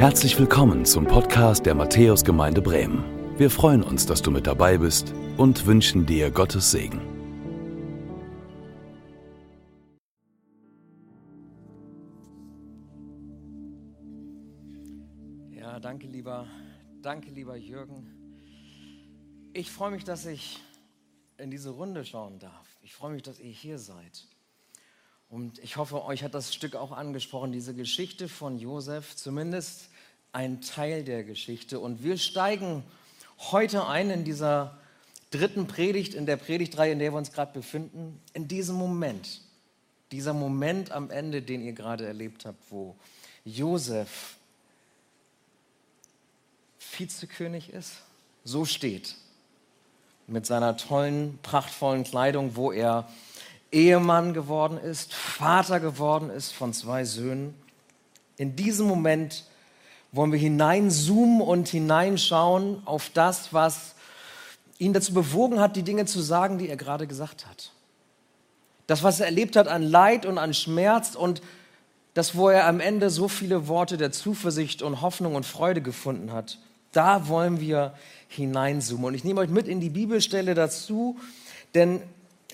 Herzlich willkommen zum Podcast der Matthäusgemeinde Bremen. Wir freuen uns, dass du mit dabei bist und wünschen dir Gottes Segen. Ja, danke lieber, danke lieber Jürgen. Ich freue mich, dass ich in diese Runde schauen darf. Ich freue mich, dass ihr hier seid. Und ich hoffe, euch hat das Stück auch angesprochen, diese Geschichte von Josef, zumindest ein Teil der Geschichte. Und wir steigen heute ein in dieser dritten Predigt, in der Predigtreihe, in der wir uns gerade befinden, in diesem Moment. Dieser Moment am Ende, den ihr gerade erlebt habt, wo Josef Vizekönig ist, so steht, mit seiner tollen, prachtvollen Kleidung, wo er Ehemann geworden ist, Vater geworden ist von zwei Söhnen. In diesem Moment wollen wir hineinzoomen und hineinschauen auf das, was ihn dazu bewogen hat, die Dinge zu sagen, die er gerade gesagt hat. Das, was er erlebt hat an Leid und an Schmerz und das, wo er am Ende so viele Worte der Zuversicht und Hoffnung und Freude gefunden hat. Da wollen wir hineinzoomen. Und ich nehme euch mit in die Bibelstelle dazu, denn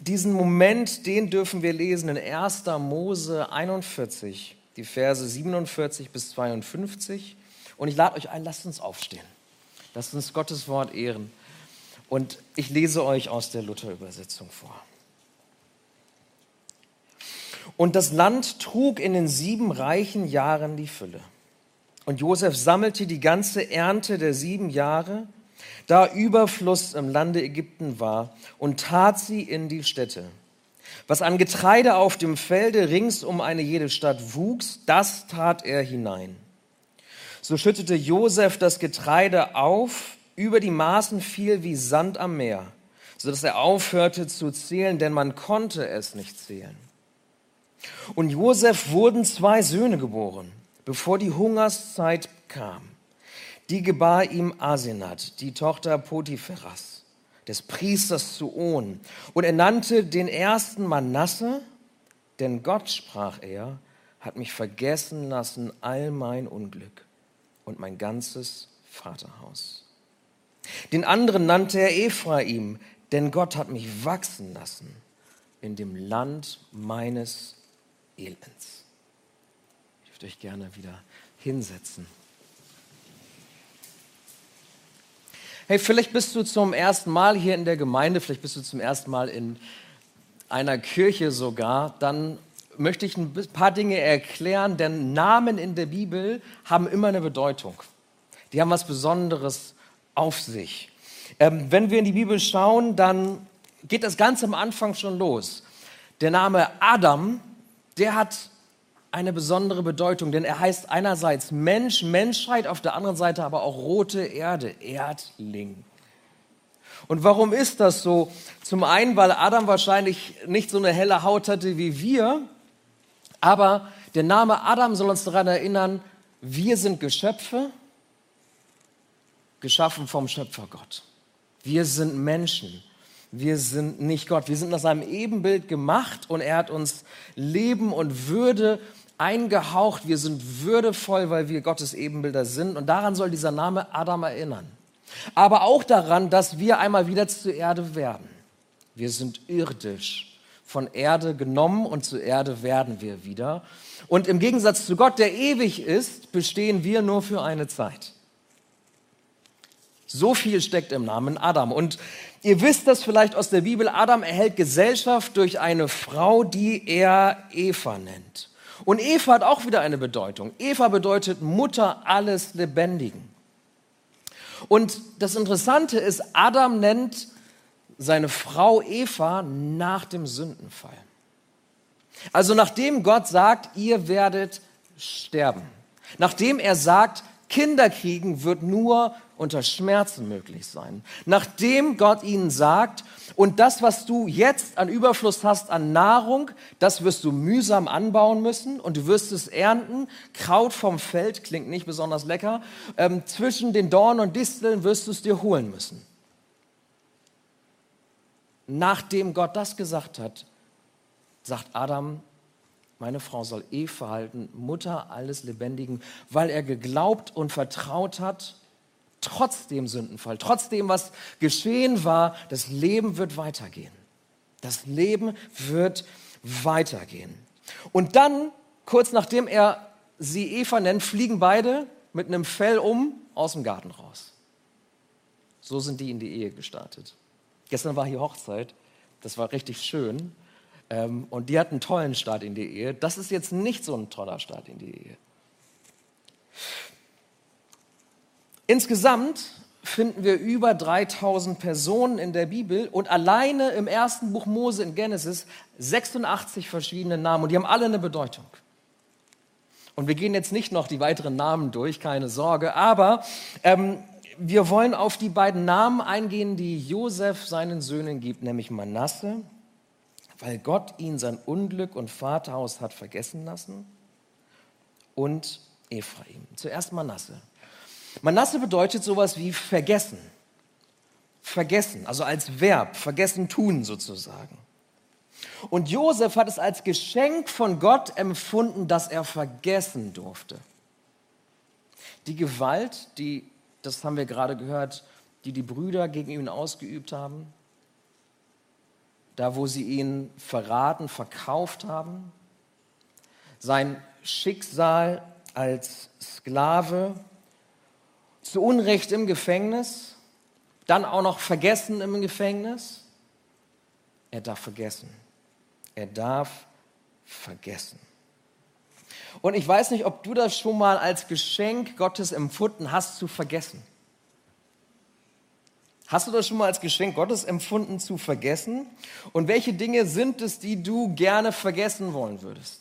diesen Moment, den dürfen wir lesen in 1. Mose 41, die Verse 47 bis 52. Und ich lade euch ein, lasst uns aufstehen. Lasst uns Gottes Wort ehren. Und ich lese euch aus der Luther-Übersetzung vor. Und das Land trug in den sieben reichen Jahren die Fülle. Und Josef sammelte die ganze Ernte der sieben Jahre da Überfluss im Lande Ägypten war, und tat sie in die Städte. Was an Getreide auf dem Felde rings um eine jede Stadt wuchs, das tat er hinein. So schüttete Josef das Getreide auf, über die Maßen fiel wie Sand am Meer, so dass er aufhörte zu zählen, denn man konnte es nicht zählen. Und Josef wurden zwei Söhne geboren, bevor die Hungerszeit kam. Die gebar ihm Asenat, die Tochter Potipheras, des Priesters zu On. Und er nannte den ersten Manasse, denn Gott, sprach er, hat mich vergessen lassen all mein Unglück und mein ganzes Vaterhaus. Den anderen nannte er Ephraim, denn Gott hat mich wachsen lassen in dem Land meines Elends. Ich würde euch gerne wieder hinsetzen. Hey, vielleicht bist du zum ersten Mal hier in der Gemeinde, vielleicht bist du zum ersten Mal in einer Kirche sogar, dann möchte ich ein paar Dinge erklären, denn Namen in der Bibel haben immer eine Bedeutung. Die haben was Besonderes auf sich. Ähm, wenn wir in die Bibel schauen, dann geht das ganz am Anfang schon los. Der Name Adam, der hat eine besondere Bedeutung, denn er heißt einerseits Mensch, Menschheit, auf der anderen Seite aber auch rote Erde, Erdling. Und warum ist das so? Zum einen, weil Adam wahrscheinlich nicht so eine helle Haut hatte wie wir, aber der Name Adam soll uns daran erinnern, wir sind Geschöpfe, geschaffen vom Schöpfergott. Wir sind Menschen. Wir sind nicht Gott. Wir sind nach seinem Ebenbild gemacht und er hat uns Leben und Würde eingehaucht, wir sind würdevoll, weil wir Gottes Ebenbilder sind. Und daran soll dieser Name Adam erinnern. Aber auch daran, dass wir einmal wieder zur Erde werden. Wir sind irdisch, von Erde genommen und zur Erde werden wir wieder. Und im Gegensatz zu Gott, der ewig ist, bestehen wir nur für eine Zeit. So viel steckt im Namen Adam. Und ihr wisst das vielleicht aus der Bibel, Adam erhält Gesellschaft durch eine Frau, die er Eva nennt. Und Eva hat auch wieder eine Bedeutung. Eva bedeutet Mutter alles Lebendigen. Und das Interessante ist, Adam nennt seine Frau Eva nach dem Sündenfall. Also nachdem Gott sagt, ihr werdet sterben. Nachdem er sagt, Kinder kriegen wird nur unter Schmerzen möglich sein. Nachdem Gott ihnen sagt, und das, was du jetzt an Überfluss hast an Nahrung, das wirst du mühsam anbauen müssen und du wirst es ernten. Kraut vom Feld klingt nicht besonders lecker. Ähm, zwischen den Dornen und Disteln wirst du es dir holen müssen. Nachdem Gott das gesagt hat, sagt Adam, meine Frau soll Eva halten, Mutter alles Lebendigen, weil er geglaubt und vertraut hat, trotz dem Sündenfall, trotz dem, was geschehen war, das Leben wird weitergehen. Das Leben wird weitergehen. Und dann, kurz nachdem er sie Eva nennt, fliegen beide mit einem Fell um aus dem Garten raus. So sind die in die Ehe gestartet. Gestern war hier Hochzeit. Das war richtig schön. Ähm, und die hat einen tollen Start in die Ehe. Das ist jetzt nicht so ein toller Start in die Ehe. Insgesamt finden wir über 3000 Personen in der Bibel und alleine im ersten Buch Mose in Genesis 86 verschiedene Namen und die haben alle eine Bedeutung. Und wir gehen jetzt nicht noch die weiteren Namen durch, keine Sorge, aber ähm, wir wollen auf die beiden Namen eingehen, die Josef seinen Söhnen gibt, nämlich Manasse, weil Gott ihn sein Unglück und Vaterhaus hat vergessen lassen, und Ephraim. Zuerst Manasse. Manasse bedeutet sowas wie vergessen. Vergessen, also als Verb, vergessen tun sozusagen. Und Josef hat es als Geschenk von Gott empfunden, dass er vergessen durfte. Die Gewalt, die, das haben wir gerade gehört, die die Brüder gegen ihn ausgeübt haben, da wo sie ihn verraten, verkauft haben, sein Schicksal als Sklave, zu Unrecht im Gefängnis, dann auch noch vergessen im Gefängnis. Er darf vergessen. Er darf vergessen. Und ich weiß nicht, ob du das schon mal als Geschenk Gottes empfunden hast, zu vergessen. Hast du das schon mal als Geschenk Gottes empfunden, zu vergessen? Und welche Dinge sind es, die du gerne vergessen wollen würdest?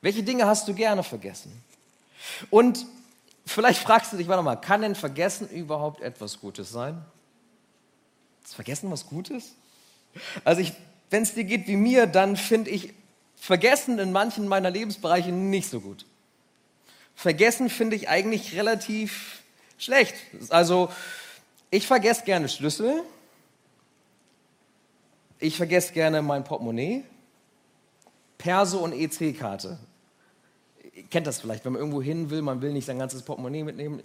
Welche Dinge hast du gerne vergessen? Und vielleicht fragst du dich, warte mal, kann denn Vergessen überhaupt etwas Gutes sein? Ist Vergessen was Gutes? Also wenn es dir geht wie mir, dann finde ich Vergessen in manchen meiner Lebensbereiche nicht so gut. Vergessen finde ich eigentlich relativ schlecht. Also ich vergesse gerne Schlüssel. Ich vergesse gerne mein Portemonnaie. Perso und EC-Karte. Kennt das vielleicht, wenn man irgendwo hin will, man will nicht sein ganzes Portemonnaie mitnehmen.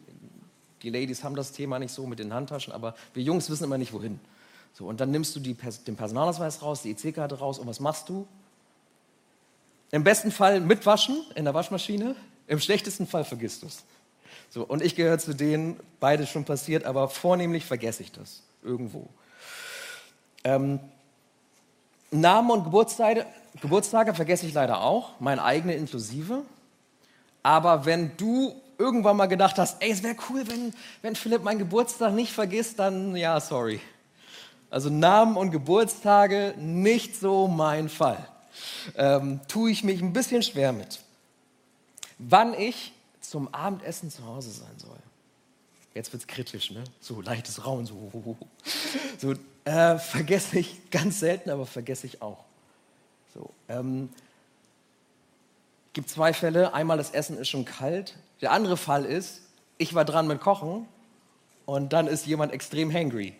Die Ladies haben das Thema nicht so mit den Handtaschen, aber wir Jungs wissen immer nicht, wohin. So, und dann nimmst du die, den Personalausweis raus, die EC-Karte raus und was machst du? Im besten Fall mitwaschen in der Waschmaschine, im schlechtesten Fall vergisst du es. So, und ich gehöre zu denen, beides schon passiert, aber vornehmlich vergesse ich das irgendwo. Ähm, Namen und Geburtstage, Geburtstage vergesse ich leider auch, mein eigene inklusive. Aber wenn du irgendwann mal gedacht hast, ey, es wäre cool, wenn, wenn Philipp meinen Geburtstag nicht vergisst, dann ja, sorry. Also Namen und Geburtstage nicht so mein Fall. Ähm, tue ich mich ein bisschen schwer mit. Wann ich zum Abendessen zu Hause sein soll. Jetzt wird es kritisch, ne? So leichtes Rauen, so. so äh, vergesse ich ganz selten, aber vergesse ich auch. So, ähm, gibt zwei Fälle. Einmal das Essen ist schon kalt. Der andere Fall ist, ich war dran mit Kochen und dann ist jemand extrem hangry.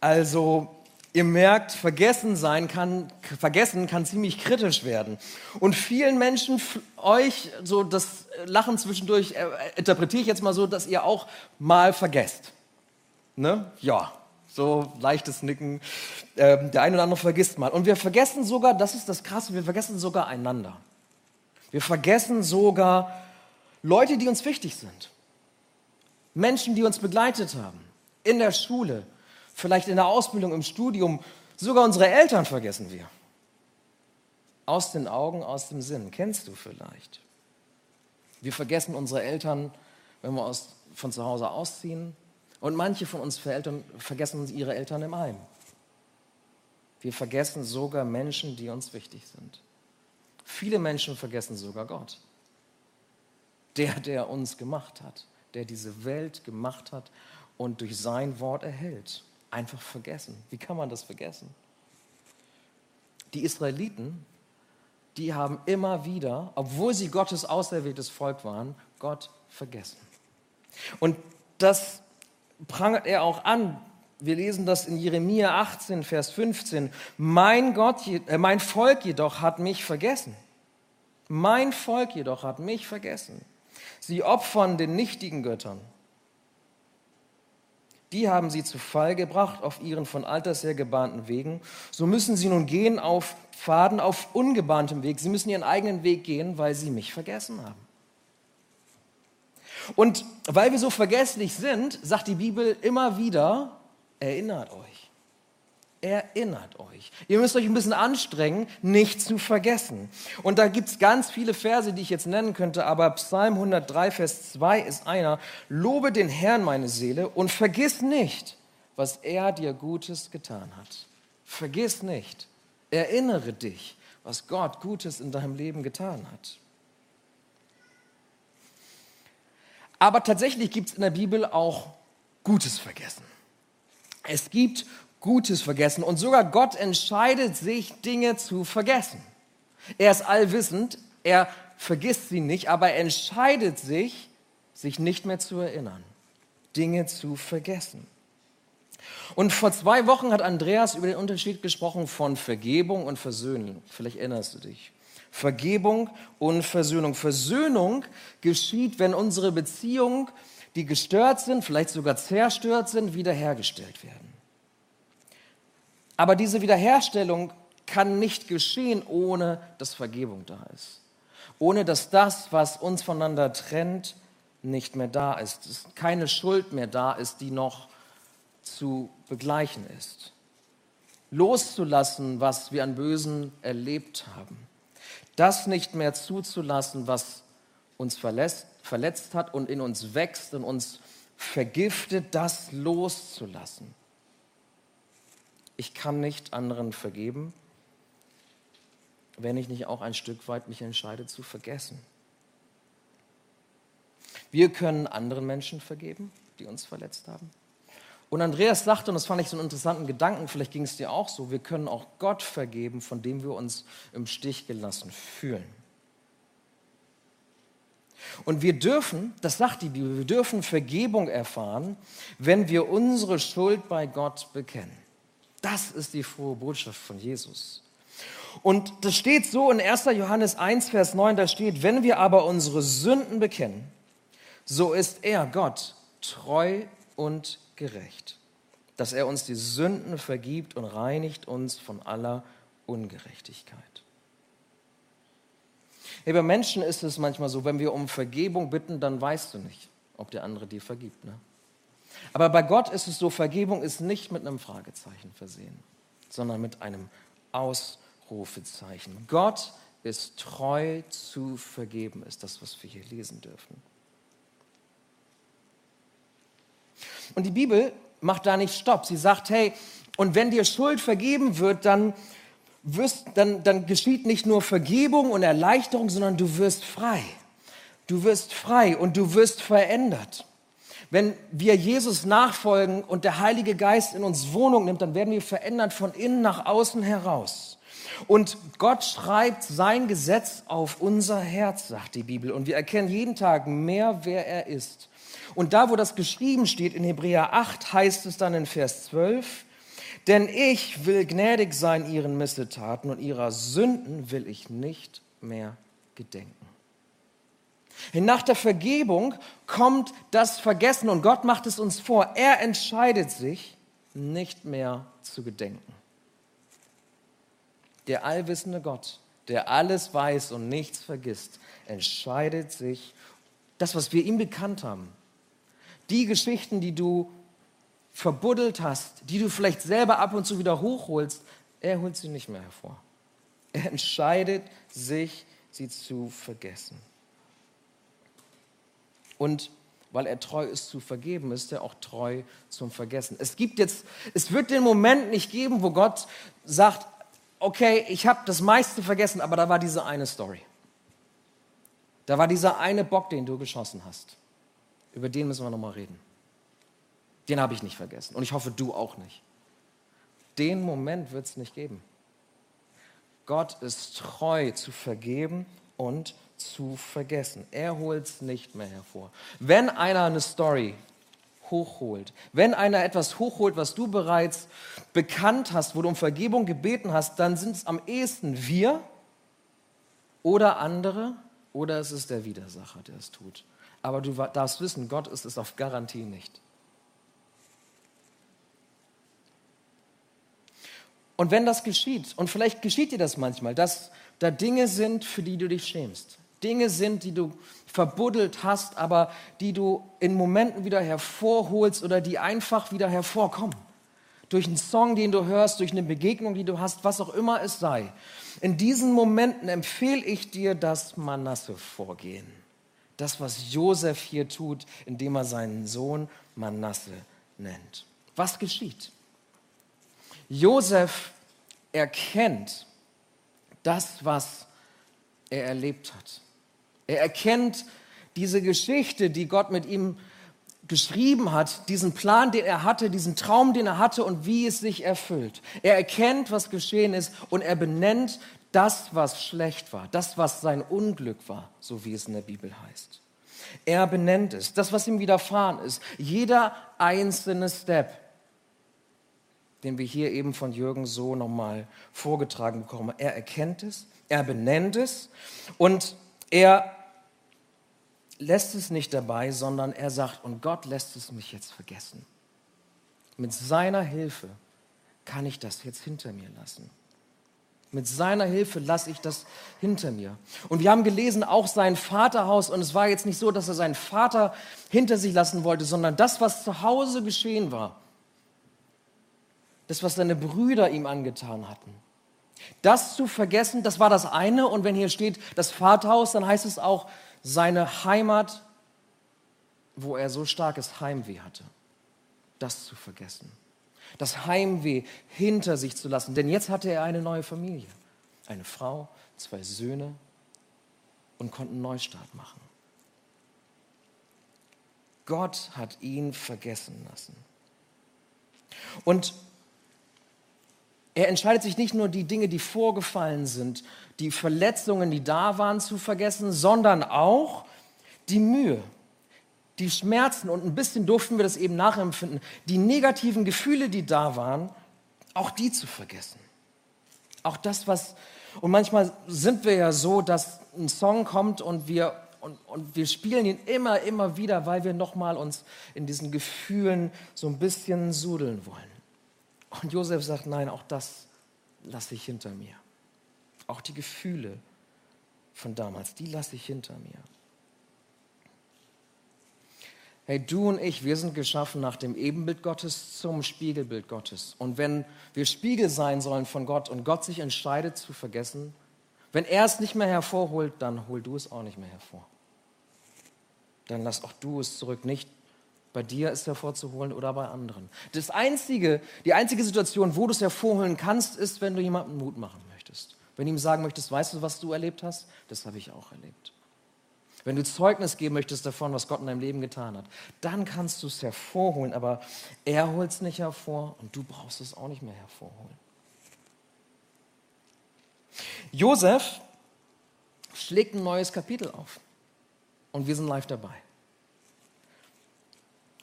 Also Ihr merkt, vergessen sein kann, vergessen kann ziemlich kritisch werden. Und vielen Menschen, euch, so das Lachen zwischendurch, äh, interpretiere ich jetzt mal so, dass ihr auch mal vergesst. Ne? Ja, so leichtes Nicken. Ähm, der eine oder andere vergisst mal. Und wir vergessen sogar, das ist das Krasse, wir vergessen sogar einander. Wir vergessen sogar Leute, die uns wichtig sind. Menschen, die uns begleitet haben. In der Schule, vielleicht in der Ausbildung, im Studium, sogar unsere Eltern vergessen wir. Aus den Augen, aus dem Sinn. Kennst du vielleicht? Wir vergessen unsere Eltern, wenn wir aus, von zu Hause ausziehen. Und manche von uns Eltern vergessen ihre Eltern im Heim. Wir vergessen sogar Menschen, die uns wichtig sind. Viele Menschen vergessen sogar Gott. Der, der uns gemacht hat, der diese Welt gemacht hat und durch sein Wort erhält einfach vergessen. Wie kann man das vergessen? Die Israeliten, die haben immer wieder, obwohl sie Gottes auserwähltes Volk waren, Gott vergessen. Und das prangert er auch an, wir lesen das in Jeremia 18, Vers 15. Mein Gott, äh, mein Volk jedoch hat mich vergessen. Mein Volk jedoch hat mich vergessen. Sie opfern den nichtigen Göttern. Die haben sie zu Fall gebracht auf ihren von alters her gebahnten Wegen. So müssen sie nun gehen auf Pfaden, auf ungebahntem Weg. Sie müssen ihren eigenen Weg gehen, weil sie mich vergessen haben. Und weil wir so vergesslich sind, sagt die Bibel immer wieder, erinnert euch. Erinnert euch. Ihr müsst euch ein bisschen anstrengen, nicht zu vergessen. Und da gibt es ganz viele Verse, die ich jetzt nennen könnte, aber Psalm 103, Vers 2 ist einer. Lobe den Herrn, meine Seele, und vergiss nicht, was er dir Gutes getan hat. Vergiss nicht. Erinnere dich, was Gott Gutes in deinem Leben getan hat. Aber tatsächlich gibt es in der Bibel auch Gutes Vergessen. Es gibt Gutes vergessen. Und sogar Gott entscheidet sich, Dinge zu vergessen. Er ist allwissend, er vergisst sie nicht, aber er entscheidet sich, sich nicht mehr zu erinnern, Dinge zu vergessen. Und vor zwei Wochen hat Andreas über den Unterschied gesprochen von Vergebung und Versöhnung. Vielleicht erinnerst du dich. Vergebung und Versöhnung. Versöhnung geschieht, wenn unsere Beziehungen, die gestört sind, vielleicht sogar zerstört sind, wiederhergestellt werden. Aber diese Wiederherstellung kann nicht geschehen, ohne dass Vergebung da ist. Ohne dass das, was uns voneinander trennt, nicht mehr da ist. Dass keine Schuld mehr da ist, die noch zu begleichen ist. Loszulassen, was wir an Bösen erlebt haben. Das nicht mehr zuzulassen, was uns verletzt, verletzt hat und in uns wächst und uns vergiftet, das loszulassen. Ich kann nicht anderen vergeben, wenn ich nicht auch ein Stück weit mich entscheide zu vergessen. Wir können anderen Menschen vergeben, die uns verletzt haben. Und Andreas sagte, und das fand ich so einen interessanten Gedanken, vielleicht ging es dir auch so, wir können auch Gott vergeben, von dem wir uns im Stich gelassen fühlen. Und wir dürfen, das sagt die Bibel, wir dürfen Vergebung erfahren, wenn wir unsere Schuld bei Gott bekennen. Das ist die frohe Botschaft von Jesus. Und das steht so in 1. Johannes 1, Vers 9, da steht, wenn wir aber unsere Sünden bekennen, so ist er, Gott, treu und gerecht, dass er uns die Sünden vergibt und reinigt uns von aller Ungerechtigkeit. Hey, bei Menschen ist es manchmal so, wenn wir um Vergebung bitten, dann weißt du nicht, ob der andere dir vergibt. Ne? Aber bei Gott ist es so, Vergebung ist nicht mit einem Fragezeichen versehen, sondern mit einem Ausrufezeichen. Gott ist treu zu vergeben, ist das, was wir hier lesen dürfen. Und die Bibel macht da nicht Stopp. Sie sagt, hey, und wenn dir Schuld vergeben wird, dann, wirst, dann, dann geschieht nicht nur Vergebung und Erleichterung, sondern du wirst frei. Du wirst frei und du wirst verändert. Wenn wir Jesus nachfolgen und der Heilige Geist in uns Wohnung nimmt, dann werden wir verändert von innen nach außen heraus. Und Gott schreibt sein Gesetz auf unser Herz, sagt die Bibel. Und wir erkennen jeden Tag mehr, wer er ist. Und da, wo das geschrieben steht in Hebräer 8, heißt es dann in Vers 12, denn ich will gnädig sein ihren Missetaten und ihrer Sünden will ich nicht mehr gedenken. Nach der Vergebung kommt das Vergessen und Gott macht es uns vor. Er entscheidet sich, nicht mehr zu gedenken. Der allwissende Gott, der alles weiß und nichts vergisst, entscheidet sich, das, was wir ihm bekannt haben, die Geschichten, die du verbuddelt hast, die du vielleicht selber ab und zu wieder hochholst, er holt sie nicht mehr hervor. Er entscheidet sich, sie zu vergessen. Und weil er treu ist zu vergeben, ist er auch treu zum Vergessen. Es gibt jetzt, es wird den Moment nicht geben, wo Gott sagt, okay, ich habe das meiste vergessen, aber da war diese eine Story. Da war dieser eine Bock, den du geschossen hast. Über den müssen wir nochmal reden. Den habe ich nicht vergessen und ich hoffe, du auch nicht. Den Moment wird es nicht geben. Gott ist treu zu vergeben und zu vergessen. Er holt es nicht mehr hervor. Wenn einer eine Story hochholt. Wenn einer etwas hochholt, was du bereits bekannt hast, wo du um Vergebung gebeten hast, dann sind es am ehesten wir oder andere oder es ist der Widersacher, der es tut. Aber du darfst wissen, Gott ist es auf Garantie nicht. Und wenn das geschieht, und vielleicht geschieht dir das manchmal, dass da Dinge sind, für die du dich schämst, Dinge sind, die du verbuddelt hast, aber die du in Momenten wieder hervorholst oder die einfach wieder hervorkommen. Durch einen Song, den du hörst, durch eine Begegnung, die du hast, was auch immer es sei. In diesen Momenten empfehle ich dir das Manasse-Vorgehen. Das, was Josef hier tut, indem er seinen Sohn Manasse nennt. Was geschieht? Josef erkennt das, was er erlebt hat. Er erkennt diese Geschichte, die Gott mit ihm geschrieben hat, diesen Plan, den er hatte, diesen Traum, den er hatte und wie es sich erfüllt. Er erkennt, was geschehen ist und er benennt das, was schlecht war, das, was sein Unglück war, so wie es in der Bibel heißt. Er benennt es, das, was ihm widerfahren ist, jeder einzelne Step, den wir hier eben von Jürgen so nochmal vorgetragen bekommen. Er erkennt es, er benennt es und er lässt es nicht dabei, sondern er sagt, und Gott lässt es mich jetzt vergessen. Mit seiner Hilfe kann ich das jetzt hinter mir lassen. Mit seiner Hilfe lasse ich das hinter mir. Und wir haben gelesen, auch sein Vaterhaus. Und es war jetzt nicht so, dass er seinen Vater hinter sich lassen wollte, sondern das, was zu Hause geschehen war. Das, was seine Brüder ihm angetan hatten. Das zu vergessen, das war das eine. Und wenn hier steht das Vaterhaus, dann heißt es auch, seine Heimat, wo er so starkes Heimweh hatte, das zu vergessen. Das Heimweh hinter sich zu lassen. Denn jetzt hatte er eine neue Familie. Eine Frau, zwei Söhne und konnte einen Neustart machen. Gott hat ihn vergessen lassen. Und er entscheidet sich nicht nur die Dinge, die vorgefallen sind, die Verletzungen, die da waren, zu vergessen, sondern auch die Mühe, die Schmerzen und ein bisschen durften wir das eben nachempfinden, die negativen Gefühle, die da waren, auch die zu vergessen. Auch das, was, und manchmal sind wir ja so, dass ein Song kommt und wir, und, und wir spielen ihn immer, immer wieder, weil wir nochmal uns in diesen Gefühlen so ein bisschen sudeln wollen. Und Josef sagt, nein, auch das lasse ich hinter mir. Auch die Gefühle von damals, die lasse ich hinter mir. Hey, du und ich, wir sind geschaffen nach dem Ebenbild Gottes zum Spiegelbild Gottes. Und wenn wir Spiegel sein sollen von Gott und Gott sich entscheidet zu vergessen, wenn er es nicht mehr hervorholt, dann hol du es auch nicht mehr hervor. Dann lass auch du es zurück, nicht bei dir ist hervorzuholen oder bei anderen. Das einzige, die einzige Situation, wo du es hervorholen kannst, ist, wenn du jemandem Mut machen möchtest. Wenn du ihm sagen möchtest, weißt du, was du erlebt hast? Das habe ich auch erlebt. Wenn du Zeugnis geben möchtest davon, was Gott in deinem Leben getan hat, dann kannst du es hervorholen, aber er holt es nicht hervor und du brauchst es auch nicht mehr hervorholen. Josef schlägt ein neues Kapitel auf und wir sind live dabei.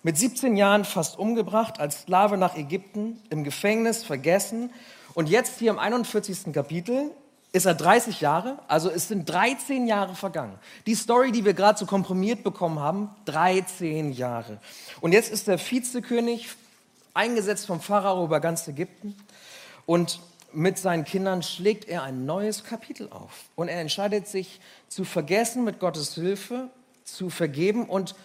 Mit 17 Jahren fast umgebracht, als Sklave nach Ägypten, im Gefängnis vergessen. Und jetzt hier im 41. Kapitel ist er 30 Jahre, also es sind 13 Jahre vergangen. Die Story, die wir gerade so komprimiert bekommen haben, 13 Jahre. Und jetzt ist der Vizekönig eingesetzt vom Pharao über ganz Ägypten und mit seinen Kindern schlägt er ein neues Kapitel auf. Und er entscheidet sich zu vergessen mit Gottes Hilfe, zu vergeben und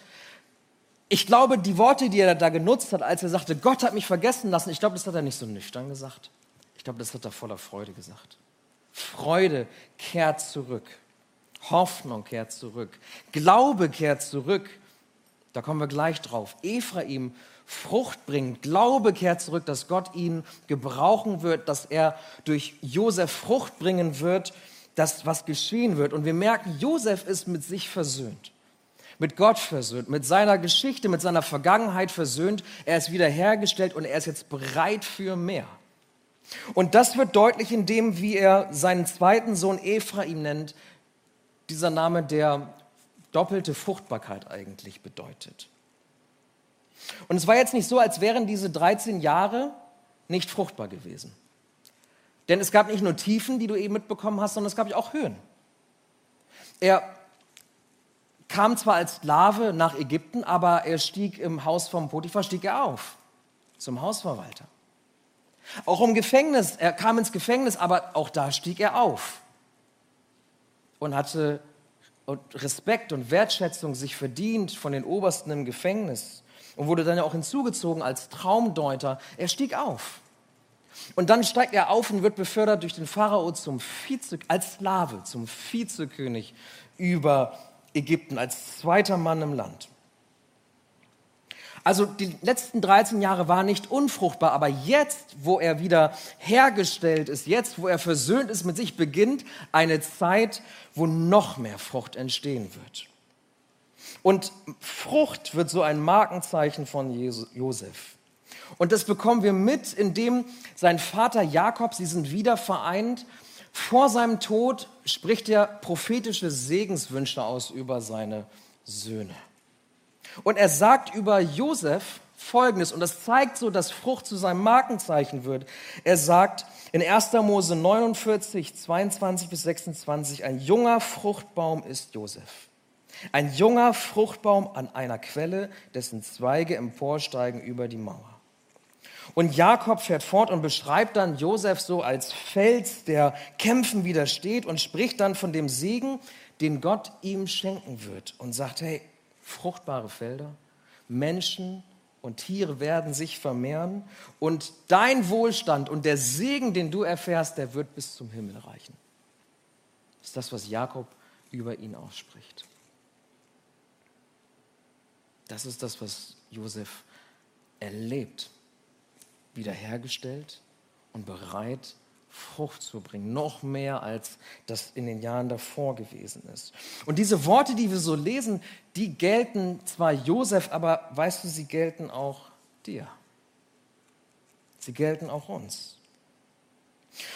ich glaube, die Worte, die er da genutzt hat, als er sagte, Gott hat mich vergessen lassen, ich glaube, das hat er nicht so nüchtern gesagt. Ich glaube, das hat er voller Freude gesagt. Freude kehrt zurück. Hoffnung kehrt zurück. Glaube kehrt zurück. Da kommen wir gleich drauf. Ephraim Frucht bringt. Glaube kehrt zurück, dass Gott ihn gebrauchen wird, dass er durch Josef Frucht bringen wird, dass was geschehen wird. Und wir merken, Josef ist mit sich versöhnt mit Gott versöhnt, mit seiner Geschichte, mit seiner Vergangenheit versöhnt. Er ist wiederhergestellt und er ist jetzt bereit für mehr. Und das wird deutlich in dem, wie er seinen zweiten Sohn Ephraim nennt, dieser Name, der doppelte Fruchtbarkeit eigentlich bedeutet. Und es war jetzt nicht so, als wären diese 13 Jahre nicht fruchtbar gewesen. Denn es gab nicht nur Tiefen, die du eben mitbekommen hast, sondern es gab auch Höhen. Er kam zwar als Sklave nach Ägypten, aber er stieg im Haus vom Potiphar, stieg er auf zum Hausverwalter. Auch im Gefängnis, er kam ins Gefängnis, aber auch da stieg er auf und hatte Respekt und Wertschätzung sich verdient von den Obersten im Gefängnis und wurde dann ja auch hinzugezogen als Traumdeuter. Er stieg auf. Und dann steigt er auf und wird befördert durch den Pharao zum Vize, als Sklave zum Vizekönig über Ägypten, als zweiter Mann im Land. Also die letzten 13 Jahre waren nicht unfruchtbar, aber jetzt, wo er wieder hergestellt ist, jetzt, wo er versöhnt ist mit sich, beginnt eine Zeit, wo noch mehr Frucht entstehen wird. Und Frucht wird so ein Markenzeichen von Josef. Und das bekommen wir mit, indem sein Vater Jakob, sie sind wieder vereint. Vor seinem Tod spricht er prophetische Segenswünsche aus über seine Söhne. Und er sagt über Josef Folgendes, und das zeigt so, dass Frucht zu seinem Markenzeichen wird. Er sagt in 1. Mose 49, 22 bis 26, ein junger Fruchtbaum ist Josef. Ein junger Fruchtbaum an einer Quelle, dessen Zweige emporsteigen über die Mauer. Und Jakob fährt fort und beschreibt dann Josef so als Fels, der Kämpfen widersteht und spricht dann von dem Segen, den Gott ihm schenken wird und sagt, hey, fruchtbare Felder, Menschen und Tiere werden sich vermehren und dein Wohlstand und der Segen, den du erfährst, der wird bis zum Himmel reichen. Das ist das, was Jakob über ihn ausspricht. Das ist das, was Josef erlebt, wiederhergestellt und bereit Frucht zu bringen, noch mehr als das in den Jahren davor gewesen ist. Und diese Worte, die wir so lesen, die gelten zwar Josef, aber weißt du, sie gelten auch dir. Sie gelten auch uns.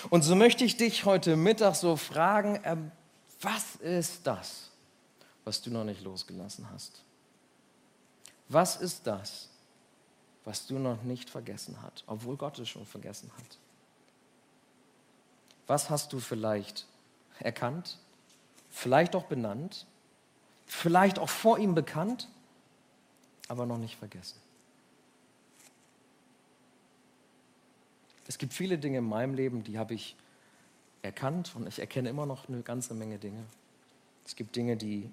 Und so möchte ich dich heute Mittag so fragen, äh, was ist das, was du noch nicht losgelassen hast? Was ist das, was du noch nicht vergessen hast, obwohl Gott es schon vergessen hat? Was hast du vielleicht erkannt, vielleicht auch benannt, vielleicht auch vor ihm bekannt, aber noch nicht vergessen? Es gibt viele Dinge in meinem Leben, die habe ich erkannt und ich erkenne immer noch eine ganze Menge Dinge. Es gibt Dinge, die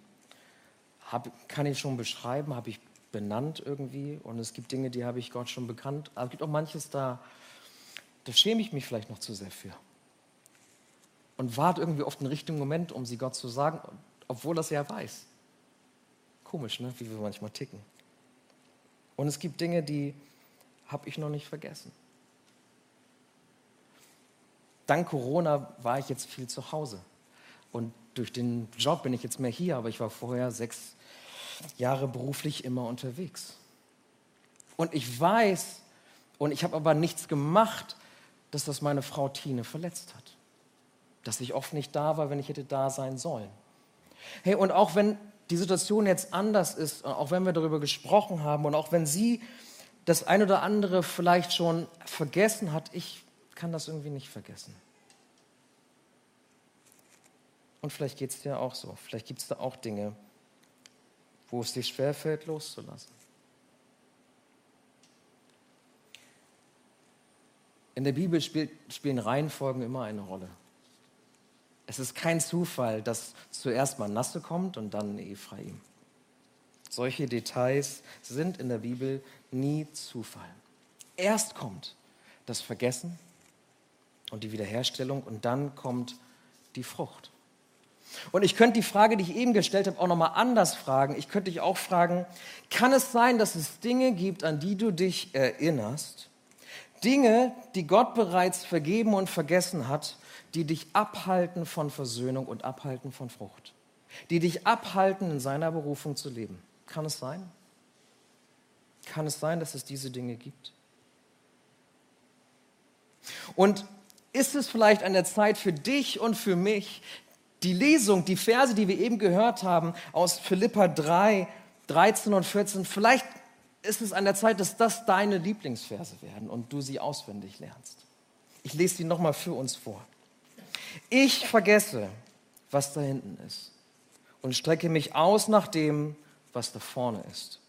hab, kann ich schon beschreiben, habe ich benannt irgendwie und es gibt Dinge, die habe ich Gott schon bekannt. Aber es gibt auch manches, da, da schäme ich mich vielleicht noch zu sehr für und warte irgendwie auf den richtigen Moment, um sie Gott zu sagen, obwohl das ja weiß. Komisch, ne? wie wir manchmal ticken. Und es gibt Dinge, die habe ich noch nicht vergessen. Dank Corona war ich jetzt viel zu Hause. Und durch den Job bin ich jetzt mehr hier, aber ich war vorher sechs Jahre beruflich immer unterwegs. Und ich weiß, und ich habe aber nichts gemacht, dass das meine Frau Tine verletzt hat dass ich oft nicht da war, wenn ich hätte da sein sollen. Hey, und auch wenn die Situation jetzt anders ist, auch wenn wir darüber gesprochen haben und auch wenn sie das ein oder andere vielleicht schon vergessen hat, ich kann das irgendwie nicht vergessen. Und vielleicht geht es dir auch so. Vielleicht gibt es da auch Dinge, wo es dir schwerfällt, loszulassen. In der Bibel spielt, spielen Reihenfolgen immer eine Rolle. Es ist kein Zufall, dass zuerst Manasse kommt und dann Ephraim. Solche Details sind in der Bibel nie Zufall. Erst kommt das Vergessen und die Wiederherstellung und dann kommt die Frucht. Und ich könnte die Frage, die ich eben gestellt habe, auch nochmal anders fragen. Ich könnte dich auch fragen, kann es sein, dass es Dinge gibt, an die du dich erinnerst? Dinge, die Gott bereits vergeben und vergessen hat, die dich abhalten von Versöhnung und abhalten von Frucht. Die dich abhalten, in seiner Berufung zu leben. Kann es sein? Kann es sein, dass es diese Dinge gibt? Und ist es vielleicht an der Zeit für dich und für mich, die Lesung, die Verse, die wir eben gehört haben aus Philippa 3, 13 und 14, vielleicht ist es an der Zeit, dass das deine Lieblingsverse werden und du sie auswendig lernst. Ich lese sie nochmal für uns vor. Ich vergesse, was da hinten ist und strecke mich aus nach dem, was da vorne ist.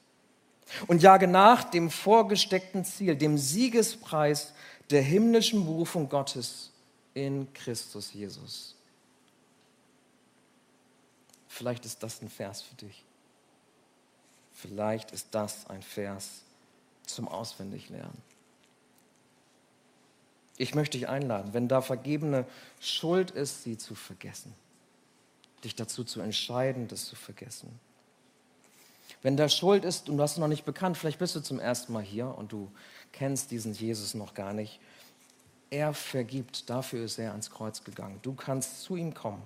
Und jage nach dem vorgesteckten Ziel, dem Siegespreis der himmlischen Berufung Gottes in Christus Jesus. Vielleicht ist das ein Vers für dich. Vielleicht ist das ein Vers zum Auswendiglernen. Ich möchte dich einladen, wenn da vergebene Schuld ist, sie zu vergessen. Dich dazu zu entscheiden, das zu vergessen. Wenn da Schuld ist und du hast ihn noch nicht bekannt, vielleicht bist du zum ersten Mal hier und du kennst diesen Jesus noch gar nicht. Er vergibt, dafür ist er ans Kreuz gegangen. Du kannst zu ihm kommen,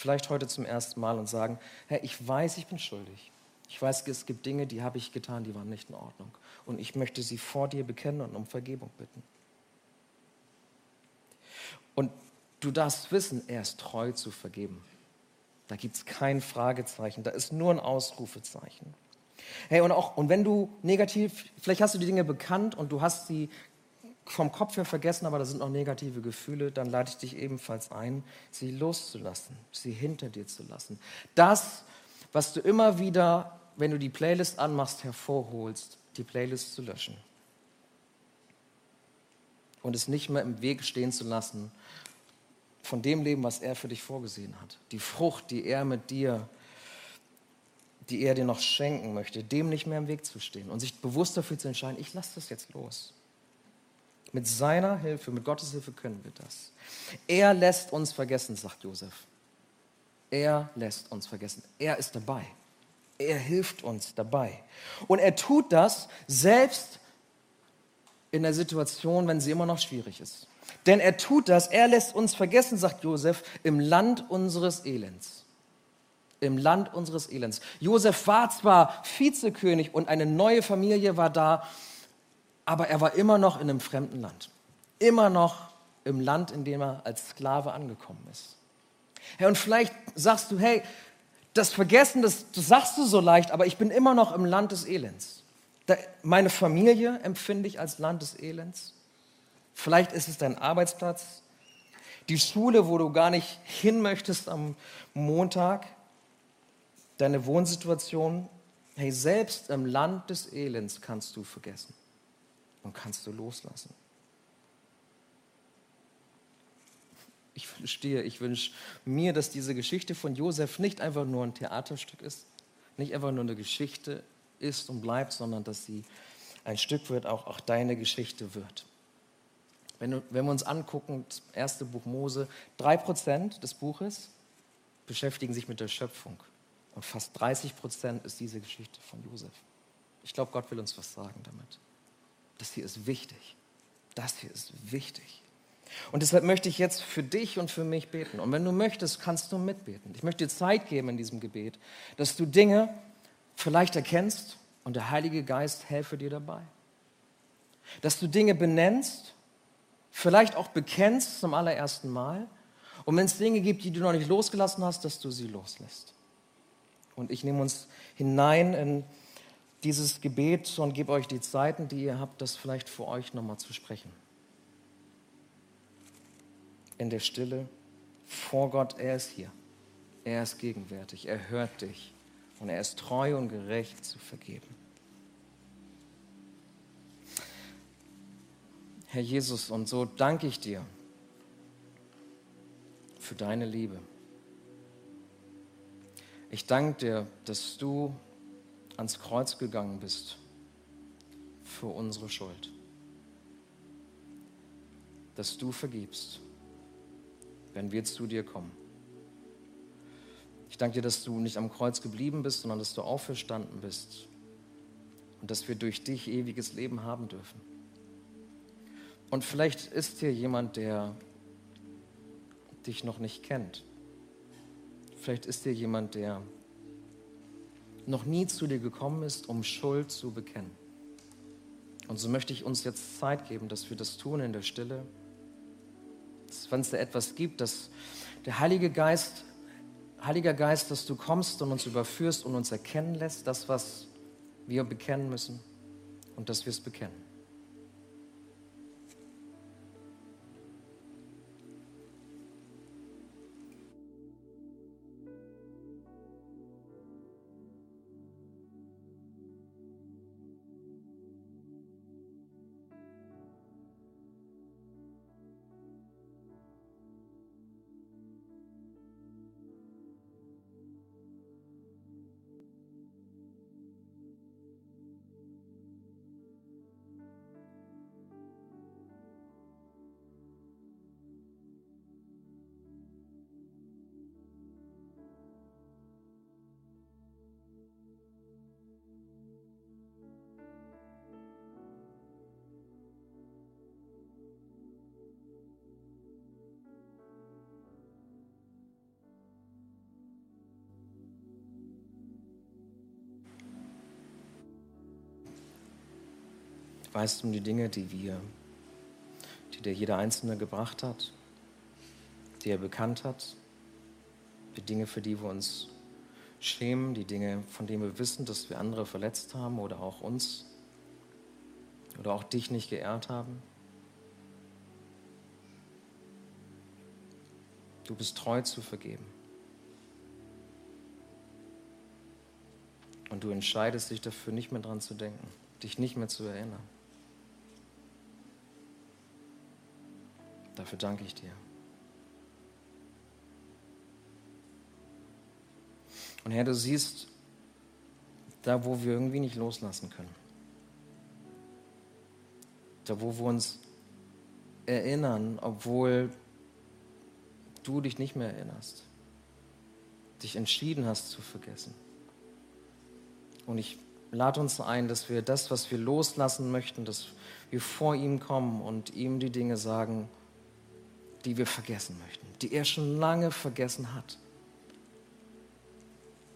vielleicht heute zum ersten Mal und sagen, Herr, ich weiß, ich bin schuldig. Ich weiß, es gibt Dinge, die habe ich getan, die waren nicht in Ordnung. Und ich möchte sie vor dir bekennen und um Vergebung bitten. Und du darfst wissen, er ist treu zu vergeben. Da gibt es kein Fragezeichen, da ist nur ein Ausrufezeichen. Hey, und auch, und wenn du negativ, vielleicht hast du die Dinge bekannt und du hast sie vom Kopf her vergessen, aber da sind noch negative Gefühle, dann lade ich dich ebenfalls ein, sie loszulassen, sie hinter dir zu lassen. Das, was du immer wieder wenn du die Playlist anmachst, hervorholst, die Playlist zu löschen. Und es nicht mehr im Weg stehen zu lassen von dem Leben, was er für dich vorgesehen hat. Die Frucht, die er mit dir, die er dir noch schenken möchte, dem nicht mehr im Weg zu stehen und sich bewusst dafür zu entscheiden, ich lasse das jetzt los. Mit seiner Hilfe, mit Gottes Hilfe können wir das. Er lässt uns vergessen, sagt Josef. Er lässt uns vergessen. Er ist dabei. Er hilft uns dabei. Und er tut das selbst in der Situation, wenn sie immer noch schwierig ist. Denn er tut das, er lässt uns vergessen, sagt Josef, im Land unseres Elends. Im Land unseres Elends. Josef war zwar Vizekönig und eine neue Familie war da, aber er war immer noch in einem fremden Land. Immer noch im Land, in dem er als Sklave angekommen ist. Hey, und vielleicht sagst du, hey, das Vergessen, das, das sagst du so leicht, aber ich bin immer noch im Land des Elends. Da, meine Familie empfinde ich als Land des Elends. Vielleicht ist es dein Arbeitsplatz, die Schule, wo du gar nicht hin möchtest am Montag, deine Wohnsituation. Hey, selbst im Land des Elends kannst du vergessen und kannst du loslassen. Ich dir, ich wünsche mir, dass diese Geschichte von Josef nicht einfach nur ein Theaterstück ist, nicht einfach nur eine Geschichte ist und bleibt, sondern dass sie ein Stück wird, auch, auch deine Geschichte wird. Wenn, wenn wir uns angucken, das erste Buch Mose, drei Prozent des Buches beschäftigen sich mit der Schöpfung. Und fast 30 Prozent ist diese Geschichte von Josef. Ich glaube, Gott will uns was sagen damit. Das hier ist wichtig. Das hier ist wichtig. Und deshalb möchte ich jetzt für dich und für mich beten. Und wenn du möchtest, kannst du mitbeten. Ich möchte dir Zeit geben in diesem Gebet, dass du Dinge vielleicht erkennst und der Heilige Geist helfe dir dabei. Dass du Dinge benennst, vielleicht auch bekennst zum allerersten Mal. Und wenn es Dinge gibt, die du noch nicht losgelassen hast, dass du sie loslässt. Und ich nehme uns hinein in dieses Gebet und gebe euch die Zeiten, die ihr habt, das vielleicht für euch nochmal zu sprechen in der Stille vor Gott, er ist hier. Er ist gegenwärtig, er hört dich und er ist treu und gerecht zu vergeben. Herr Jesus, und so danke ich dir für deine Liebe. Ich danke dir, dass du ans Kreuz gegangen bist für unsere Schuld, dass du vergibst wenn wir zu dir kommen. Ich danke dir, dass du nicht am Kreuz geblieben bist, sondern dass du auferstanden bist und dass wir durch dich ewiges Leben haben dürfen. Und vielleicht ist hier jemand, der dich noch nicht kennt. Vielleicht ist hier jemand, der noch nie zu dir gekommen ist, um Schuld zu bekennen. Und so möchte ich uns jetzt Zeit geben, dass wir das tun in der Stille wenn es da etwas gibt, dass der Heilige Geist, Heiliger Geist, dass du kommst und uns überführst und uns erkennen lässt, das, was wir bekennen müssen. und dass wir es bekennen. Weißt um die Dinge, die wir, die dir jeder Einzelne gebracht hat, die er bekannt hat, die Dinge, für die wir uns schämen, die Dinge, von denen wir wissen, dass wir andere verletzt haben oder auch uns oder auch dich nicht geehrt haben. Du bist treu zu vergeben. Und du entscheidest dich dafür, nicht mehr dran zu denken, dich nicht mehr zu erinnern. Dafür danke ich dir. Und Herr, du siehst, da wo wir irgendwie nicht loslassen können, da wo wir uns erinnern, obwohl du dich nicht mehr erinnerst, dich entschieden hast zu vergessen. Und ich lade uns ein, dass wir das, was wir loslassen möchten, dass wir vor ihm kommen und ihm die Dinge sagen, die wir vergessen möchten, die er schon lange vergessen hat.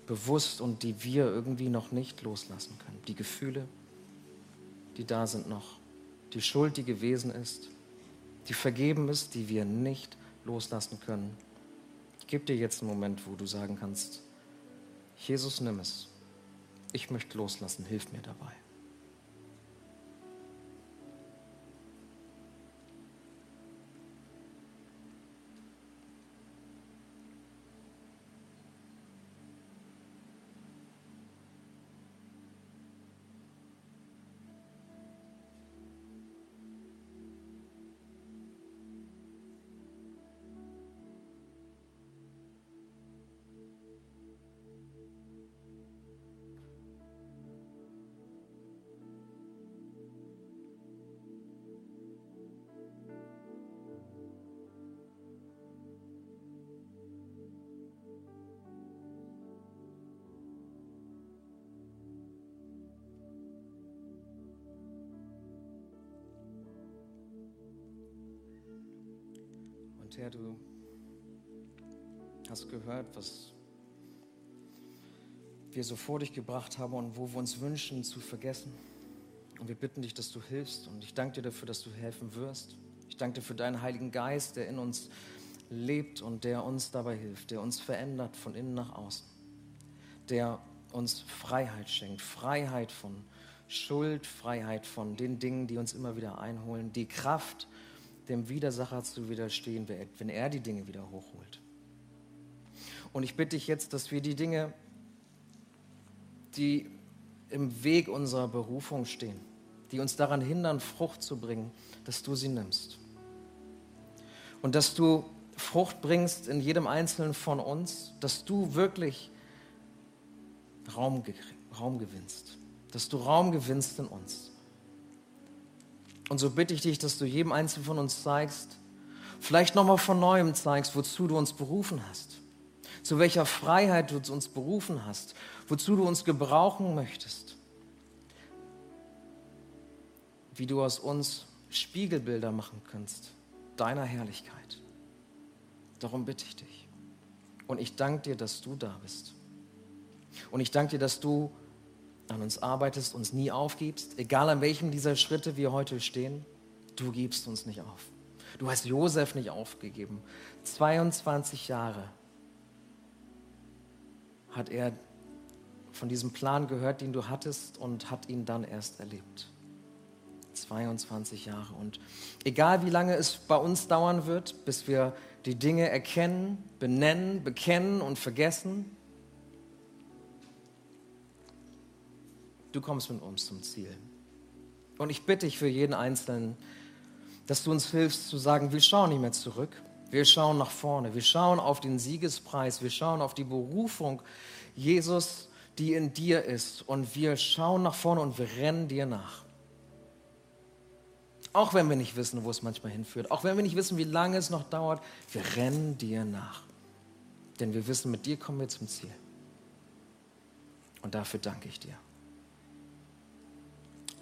Bewusst und die wir irgendwie noch nicht loslassen können. Die Gefühle, die da sind noch. Die Schuld, die gewesen ist. Die vergeben ist, die wir nicht loslassen können. Ich gebe dir jetzt einen Moment, wo du sagen kannst, Jesus, nimm es. Ich möchte loslassen, hilf mir dabei. Herr, du hast gehört, was wir so vor dich gebracht haben und wo wir uns wünschen zu vergessen. Und wir bitten dich, dass du hilfst. Und ich danke dir dafür, dass du helfen wirst. Ich danke dir für deinen Heiligen Geist, der in uns lebt und der uns dabei hilft, der uns verändert von innen nach außen, der uns Freiheit schenkt, Freiheit von Schuld, Freiheit von den Dingen, die uns immer wieder einholen, die Kraft, dem Widersacher zu widerstehen, wenn er die Dinge wieder hochholt. Und ich bitte dich jetzt, dass wir die Dinge, die im Weg unserer Berufung stehen, die uns daran hindern, Frucht zu bringen, dass du sie nimmst. Und dass du Frucht bringst in jedem Einzelnen von uns, dass du wirklich Raum, Raum gewinnst, dass du Raum gewinnst in uns. Und so bitte ich dich, dass du jedem Einzelnen von uns zeigst, vielleicht nochmal von neuem zeigst, wozu du uns berufen hast, zu welcher Freiheit du uns berufen hast, wozu du uns gebrauchen möchtest, wie du aus uns Spiegelbilder machen kannst, deiner Herrlichkeit. Darum bitte ich dich. Und ich danke dir, dass du da bist. Und ich danke dir, dass du an uns arbeitest, uns nie aufgibst, egal an welchem dieser Schritte wir heute stehen, du gibst uns nicht auf. Du hast Josef nicht aufgegeben. 22 Jahre hat er von diesem Plan gehört, den du hattest und hat ihn dann erst erlebt. 22 Jahre. Und egal wie lange es bei uns dauern wird, bis wir die Dinge erkennen, benennen, bekennen und vergessen, du kommst mit uns zum Ziel. Und ich bitte dich für jeden Einzelnen, dass du uns hilfst zu sagen, wir schauen nicht mehr zurück, wir schauen nach vorne, wir schauen auf den Siegespreis, wir schauen auf die Berufung Jesus, die in dir ist und wir schauen nach vorne und wir rennen dir nach. Auch wenn wir nicht wissen, wo es manchmal hinführt, auch wenn wir nicht wissen, wie lange es noch dauert, wir rennen dir nach. Denn wir wissen, mit dir kommen wir zum Ziel. Und dafür danke ich dir.